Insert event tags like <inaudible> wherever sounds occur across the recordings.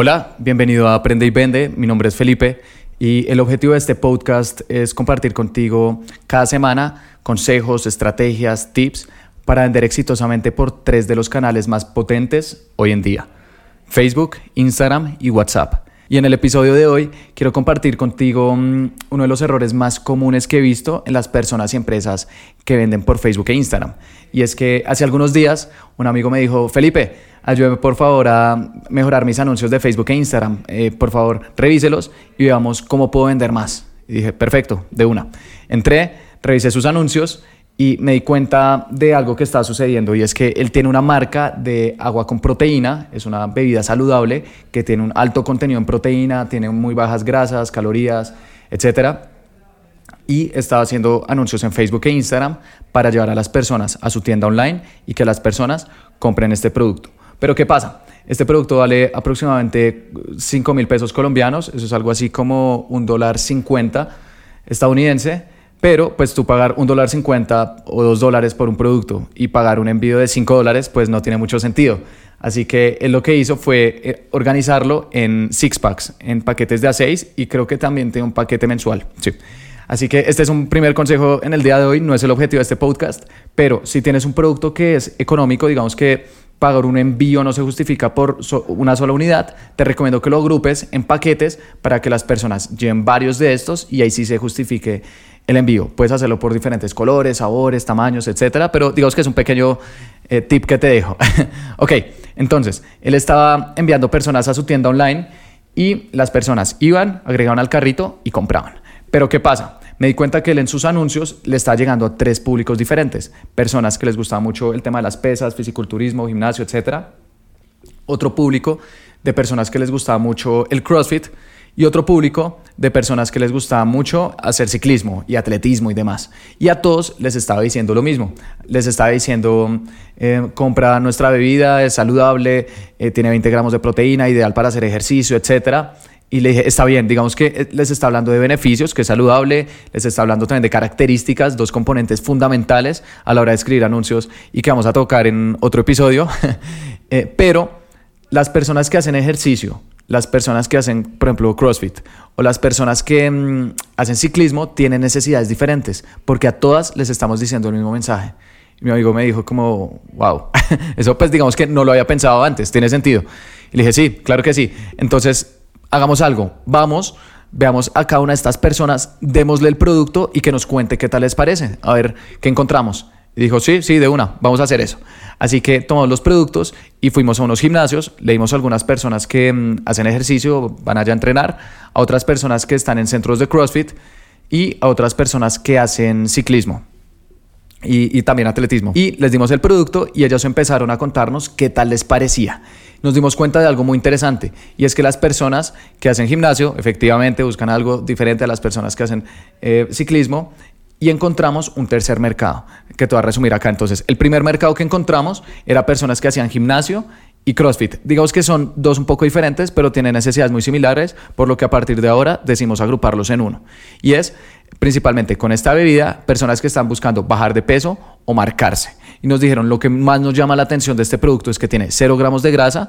Hola, bienvenido a Aprende y Vende. Mi nombre es Felipe y el objetivo de este podcast es compartir contigo cada semana consejos, estrategias, tips para vender exitosamente por tres de los canales más potentes hoy en día, Facebook, Instagram y WhatsApp. Y en el episodio de hoy quiero compartir contigo mm, uno de los errores más comunes que he visto en las personas y empresas que venden por Facebook e Instagram. Y es que hace algunos días un amigo me dijo, Felipe, ayúdeme por favor a mejorar mis anuncios de Facebook e Instagram. Eh, por favor, revíselos y veamos cómo puedo vender más. Y dije, perfecto, de una. Entré, revisé sus anuncios y me di cuenta de algo que está sucediendo y es que él tiene una marca de agua con proteína, es una bebida saludable que tiene un alto contenido en proteína, tiene muy bajas grasas, calorías, etc. Y estaba haciendo anuncios en Facebook e Instagram para llevar a las personas a su tienda online y que las personas compren este producto. Pero ¿qué pasa? Este producto vale aproximadamente 5 mil pesos colombianos, eso es algo así como un dólar 50 estadounidense pero pues tú pagar un dólar cincuenta o dos dólares por un producto y pagar un envío de cinco dólares pues no tiene mucho sentido. Así que él lo que hizo fue eh, organizarlo en six packs, en paquetes de A6 y creo que también tiene un paquete mensual. Sí. Así que este es un primer consejo en el día de hoy, no es el objetivo de este podcast, pero si tienes un producto que es económico, digamos que pagar un envío no se justifica por una sola unidad, te recomiendo que lo agrupes en paquetes para que las personas lleven varios de estos y ahí sí se justifique el envío. Puedes hacerlo por diferentes colores, sabores, tamaños, etcétera, pero digamos que es un pequeño eh, tip que te dejo. <laughs> ok, entonces, él estaba enviando personas a su tienda online y las personas iban, agregaban al carrito y compraban. Pero ¿qué pasa? Me di cuenta que él en sus anuncios le está llegando a tres públicos diferentes. Personas que les gustaba mucho el tema de las pesas, fisiculturismo, gimnasio, etcétera. Otro público de personas que les gustaba mucho el CrossFit y otro público de personas que les gustaba mucho hacer ciclismo y atletismo y demás. Y a todos les estaba diciendo lo mismo. Les estaba diciendo, eh, compra nuestra bebida, es saludable, eh, tiene 20 gramos de proteína, ideal para hacer ejercicio, etc. Y le dije, está bien, digamos que eh, les está hablando de beneficios, que es saludable, les está hablando también de características, dos componentes fundamentales a la hora de escribir anuncios y que vamos a tocar en otro episodio. <laughs> pero las personas que hacen ejercicio, las personas que hacen, por ejemplo, CrossFit o las personas que mm, hacen ciclismo tienen necesidades diferentes, porque a todas les estamos diciendo el mismo mensaje. mi amigo me dijo como, wow, <laughs> eso pues digamos que no lo había pensado antes, tiene sentido. Y le dije, sí, claro que sí. Entonces, hagamos algo, vamos, veamos a cada una de estas personas, démosle el producto y que nos cuente qué tal les parece, a ver qué encontramos. Y dijo, sí, sí, de una, vamos a hacer eso. Así que tomamos los productos y fuimos a unos gimnasios, leímos a algunas personas que mm, hacen ejercicio, van allá a entrenar, a otras personas que están en centros de CrossFit y a otras personas que hacen ciclismo. Y, y, también atletismo. Y les dimos el producto y ellos empezaron a contarnos qué tal les parecía. Nos dimos cuenta de algo muy interesante y es que las personas que hacen gimnasio efectivamente buscan algo diferente a las personas que hacen eh, ciclismo y encontramos un tercer mercado, que te voy a resumir acá. Entonces, el primer mercado que encontramos era personas que hacían gimnasio y CrossFit. Digamos que son dos un poco diferentes, pero tienen necesidades muy similares, por lo que a partir de ahora decimos agruparlos en uno. Y es principalmente con esta bebida, personas que están buscando bajar de peso o marcarse. Y nos dijeron, lo que más nos llama la atención de este producto es que tiene 0 gramos de grasa,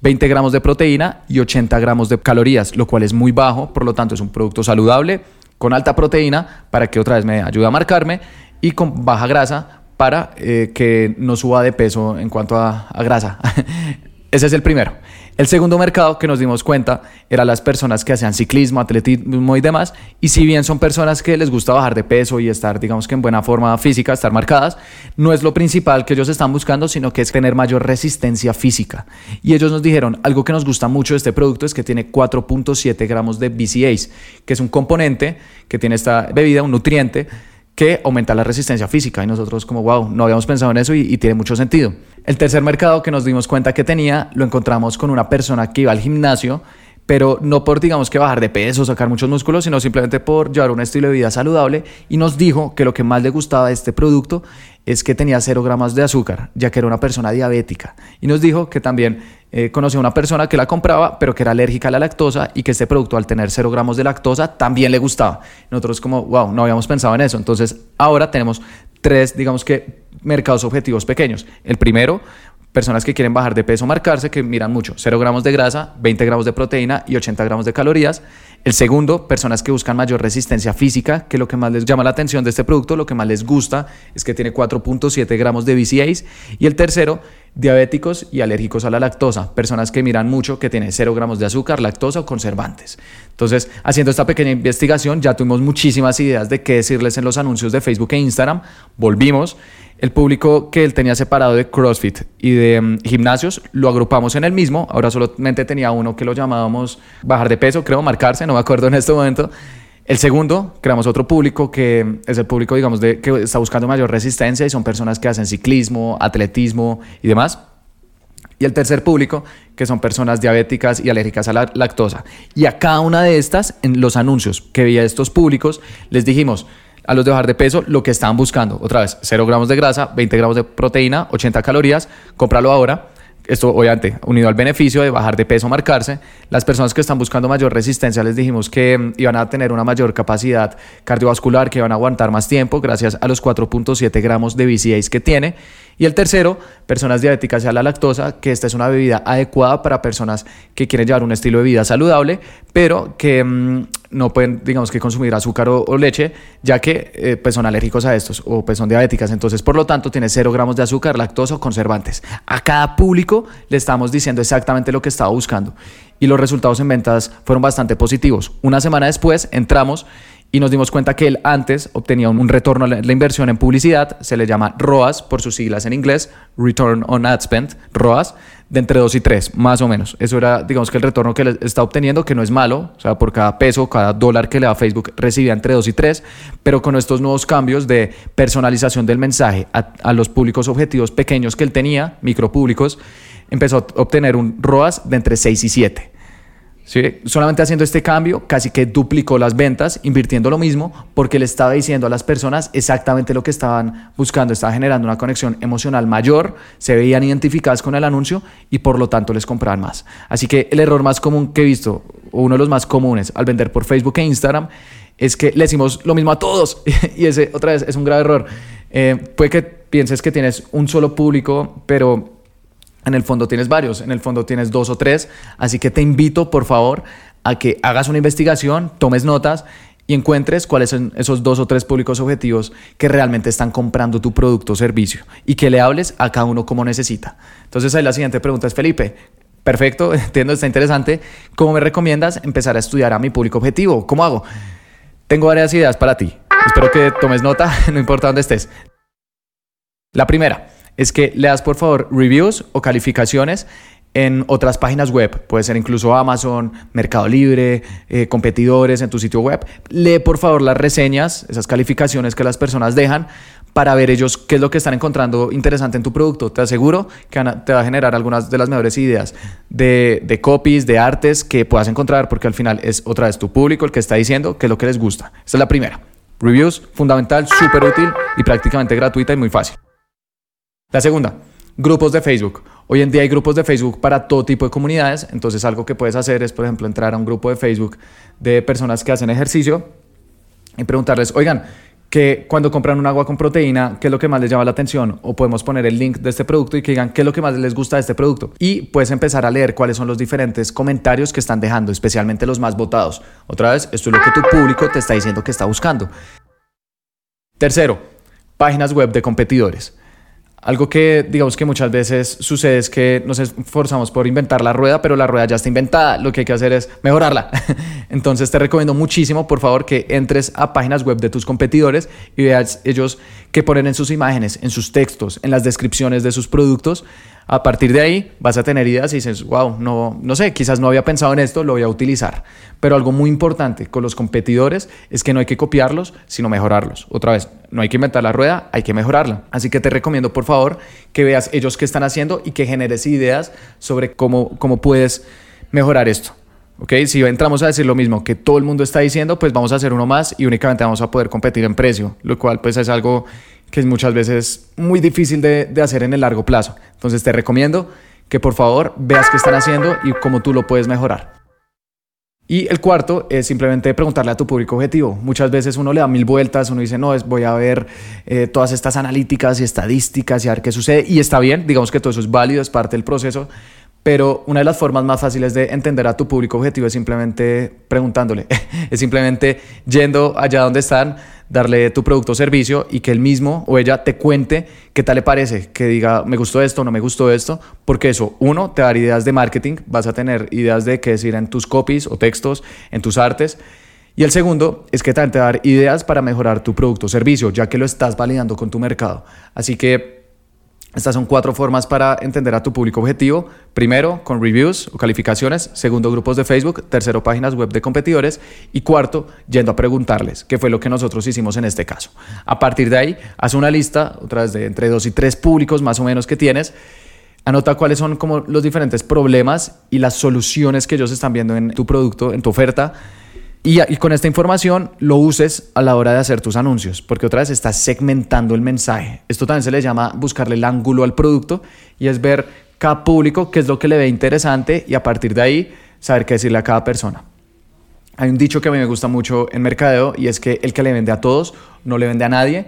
20 gramos de proteína y 80 gramos de calorías, lo cual es muy bajo, por lo tanto es un producto saludable, con alta proteína para que otra vez me ayude a marcarme y con baja grasa para eh, que no suba de peso en cuanto a, a grasa. <laughs> Ese es el primero. El segundo mercado que nos dimos cuenta era las personas que hacían ciclismo, atletismo y demás. Y si bien son personas que les gusta bajar de peso y estar, digamos que en buena forma física, estar marcadas, no es lo principal que ellos están buscando, sino que es tener mayor resistencia física. Y ellos nos dijeron, algo que nos gusta mucho de este producto es que tiene 4.7 gramos de BCAAs, que es un componente que tiene esta bebida, un nutriente que aumenta la resistencia física y nosotros como, wow, no habíamos pensado en eso y, tiene mucho sentido. El tercer mercado que nos dimos cuenta que tenía lo encontramos con una persona que iba al gimnasio, pero no por, digamos, que bajar de peso, sacar muchos músculos, sino simplemente por llevar un estilo de vida saludable y nos dijo que lo que más le gustaba de este producto es que tenía cero gramos de azúcar, ya que era una persona diabética. Y nos dijo que también eh, conocía a una persona que la compraba, pero que era alérgica a la lactosa y que este producto al tener cero gramos de lactosa también le gustaba. Nosotros como, wow, no habíamos pensado en eso. Entonces ahora tenemos tres, digamos que, mercados objetivos pequeños. El primero, personas que quieren bajar de peso, marcarse, que miran mucho, 0 gramos de grasa, 20 gramos de proteína y 80 gramos de calorías. El segundo, personas que buscan mayor resistencia física, que lo que más les llama la atención de este producto, lo que más les gusta es que tiene 4.7 gramos de BCAAs. Y el tercero, diabéticos y alérgicos a la lactosa, personas que miran mucho que tiene 0 gramos de azúcar, lactosa o conservantes. Entonces, haciendo esta pequeña investigación, ya tuvimos muchísimas ideas de qué decirles en los anuncios de Facebook e Instagram. Volvimos el público que él tenía separado de CrossFit y de mm, gimnasios lo agrupamos en el mismo. Ahora solamente tenía uno que lo llamábamos bajar de peso, creo, marcarse, no me acuerdo en este momento. El segundo, creamos otro público que es el público, digamos, de, que está buscando mayor resistencia y son personas que hacen ciclismo, atletismo y demás. Y el tercer público, que son personas diabéticas y alérgicas a la lactosa. Y a cada una de estas, en los anuncios que veía estos públicos, les dijimos, a los de bajar de peso lo que estaban buscando. Otra vez, 0 gramos de grasa, 20 gramos de proteína, 80 calorías, cómpralo ahora. Esto obviamente unido al beneficio de bajar de peso, marcarse. Las personas que están buscando mayor resistencia les dijimos que mm, iban a tener una mayor capacidad cardiovascular, que iban a aguantar más tiempo gracias a los 4.7 gramos de BCAAs que tiene. Y el tercero, personas diabéticas y a la lactosa, que esta es una bebida adecuada para personas que quieren llevar un estilo de vida saludable, pero que mm, no pueden, digamos, que consumir azúcar o, leche, ya que eh, pues son alérgicos a estos o pues son diabéticas. Entonces, por lo tanto, tiene cero gramos de azúcar, lactosa o conservantes. A cada público le estamos diciendo exactamente lo que estaba buscando. Y los resultados en ventas fueron bastante positivos. Una semana después entramos y nos dimos cuenta que él antes obtenía un retorno a la inversión en publicidad, se le llama ROAS por sus siglas en inglés, Return on Ad Spend, ROAS, de entre 2 y 3, más o menos. Eso era, digamos que el retorno que él está obteniendo, que no es malo, o sea, por cada peso, cada dólar que le da Facebook recibía entre 2 y 3, pero con estos nuevos cambios de personalización del mensaje a, a los públicos objetivos pequeños que él tenía, micropúblicos, empezó a obtener un ROAS de entre 6 y 7. ¿Sí? Solamente haciendo este cambio, casi que duplicó las ventas, invirtiendo lo mismo, porque le estaba diciendo a las personas exactamente lo que estaban buscando, estaba generando una conexión emocional mayor, se veían identificadas con el anuncio y por lo tanto les compraban más. Así que el error más común que he visto, o uno de los más comunes al vender por Facebook e Instagram, es que le decimos lo mismo a todos <laughs> y ese otra vez es un grave error. Eh, puede que pienses que tienes un solo público, pero en el fondo tienes varios, en el fondo tienes dos o tres, así que te invito por favor a que hagas una investigación, tomes notas y encuentres cuáles son esos dos o tres públicos objetivos que realmente están comprando tu producto o servicio y que le hables a cada uno como necesita. Entonces ahí la siguiente pregunta es, Felipe, perfecto, <laughs> entiendo, está interesante, ¿cómo me recomiendas empezar a estudiar a mi público objetivo? ¿Cómo hago? Tengo varias ideas para ti. Espero que tomes nota, <laughs> no importa dónde estés. La primera, es que leas por favor reviews o calificaciones en otras páginas web, puede ser incluso Amazon, Mercado Libre, eh, competidores en tu sitio web. Lee por favor las reseñas, esas calificaciones que las personas dejan para ver ellos qué es lo que están encontrando interesante en tu producto. Te aseguro que te va a generar algunas de las mejores ideas de, de copies, de artes que puedas encontrar, porque al final es otra vez tu público el que está diciendo qué es lo que les gusta. Esta es la primera. Reviews, fundamental, súper útil y prácticamente gratuita y muy fácil. La segunda, grupos de Facebook. Hoy en día hay grupos de Facebook para todo tipo de comunidades, entonces algo que puedes hacer es, por ejemplo, entrar a un grupo de Facebook de personas que hacen ejercicio y preguntarles, oigan, que cuando compran un agua con proteína, ¿qué es lo que más les llama la atención? O podemos poner el link de este producto y que digan qué es lo que más les gusta de este producto. Y puedes empezar a leer cuáles son los diferentes comentarios que están dejando, especialmente los más votados. Otra vez, esto es lo que tu público te está diciendo que está buscando. Tercero, páginas web de competidores. Algo que digamos que muchas veces sucede es que nos esforzamos por inventar la rueda, pero la rueda ya está inventada. Lo que hay que hacer es mejorarla. <laughs> Entonces te recomiendo muchísimo, por favor, que entres a páginas web de tus competidores y veas ellos qué ponen en sus imágenes, en sus textos, en las descripciones de sus productos a partir de ahí vas a tener ideas y dices, wow, no, no sé, quizás no había pensado en esto, lo voy a utilizar. Pero algo muy importante con los competidores es que no hay que copiarlos, sino mejorarlos. Otra vez, no hay que inventar la rueda, hay que mejorarla. Así que te recomiendo, por favor, que veas ellos qué están haciendo y que generes ideas sobre cómo, cómo puedes mejorar esto. ¿Ok? Si entramos a decir lo mismo que todo el mundo está diciendo, pues vamos a hacer uno más y únicamente vamos a poder competir en precio, lo cual pues es algo que es muchas veces muy difícil de, de hacer en el largo plazo. Entonces te recomiendo que por favor veas qué están haciendo y cómo tú lo puedes mejorar. Y el cuarto es simplemente preguntarle a tu público objetivo. Muchas veces uno le da mil vueltas, uno dice, no, es, voy a ver eh, todas estas analíticas y estadísticas y a ver qué sucede. Y está bien, digamos que todo eso es válido, es parte del proceso. Pero una de las formas más fáciles de entender a tu público objetivo es simplemente preguntándole, <laughs> es simplemente yendo allá donde están, darle tu producto o servicio y que él mismo o ella te cuente qué tal le parece, que diga me gustó esto, no me gustó esto, porque eso, uno, te da ideas de marketing, vas a tener ideas de qué decir en tus copies o textos, en tus artes. Y el segundo es que también te dar ideas para mejorar tu producto o servicio, ya que lo estás validando con tu mercado. Así que estas son cuatro formas para entender a tu público objetivo. Primero, con reviews o calificaciones. Segundo, grupos de Facebook. Tercero, páginas web de competidores. Y cuarto, yendo a preguntarles, qué fue lo que nosotros hicimos en este caso. A partir de ahí, haz una lista, otra vez de entre dos y tres públicos más o menos que tienes. Anota cuáles son como los diferentes problemas y las soluciones que ellos están viendo en tu producto, en tu oferta y, con esta información lo uses a la hora de hacer tus anuncios, porque otra vez estás segmentando el mensaje. Esto también se le llama buscarle el ángulo al producto y es ver cada público qué es lo que le ve interesante y a partir de ahí saber qué decirle a cada persona. Hay un dicho que a mí me gusta mucho en mercadeo y es que el que le vende a todos no le vende a nadie.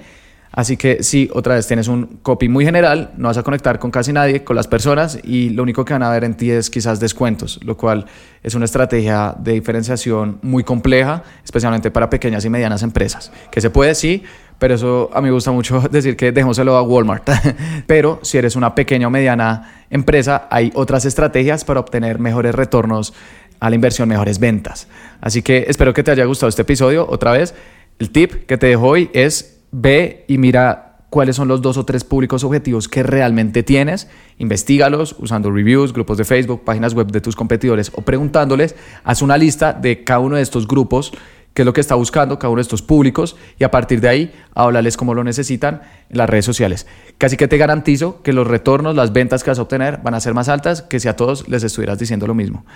Así que si otra vez tienes un copy muy general, no vas a conectar con casi nadie, con las personas y lo único que van a ver en ti es quizás descuentos, lo cual es una estrategia de diferenciación muy compleja, especialmente para pequeñas y medianas empresas. Que se puede, sí, pero eso a mí me gusta mucho <laughs> decir que dejémoselo a Walmart. <laughs> pero si eres una pequeña o mediana empresa, hay otras estrategias para obtener mejores retornos a la inversión, mejores ventas. Así que espero que te haya gustado este episodio. Otra vez, el tip que te dejo hoy es ve y mira cuáles son los dos o tres públicos objetivos que realmente tienes, investigalos usando reviews, grupos de Facebook, páginas web de tus competidores o preguntándoles, haz una lista de cada uno de estos grupos, qué es lo que está buscando cada uno de estos públicos y a partir de ahí háblales cómo lo necesitan en las redes sociales. Casi que te garantizo que los retornos, las ventas que vas a obtener van a ser más altas que si a todos les estuvieras diciendo lo mismo.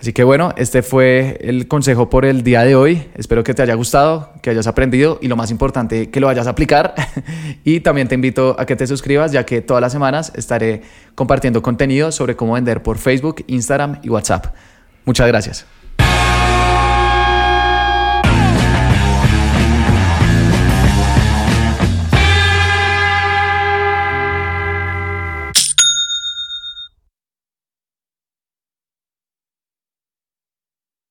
Así que bueno, este fue el consejo por el día de hoy. Espero que te haya gustado, que hayas aprendido y lo más importante, que lo vayas a aplicar. <laughs> y también te invito a que te suscribas, ya que todas las semanas estaré compartiendo contenido sobre cómo vender por Facebook, Instagram y WhatsApp. Muchas gracias.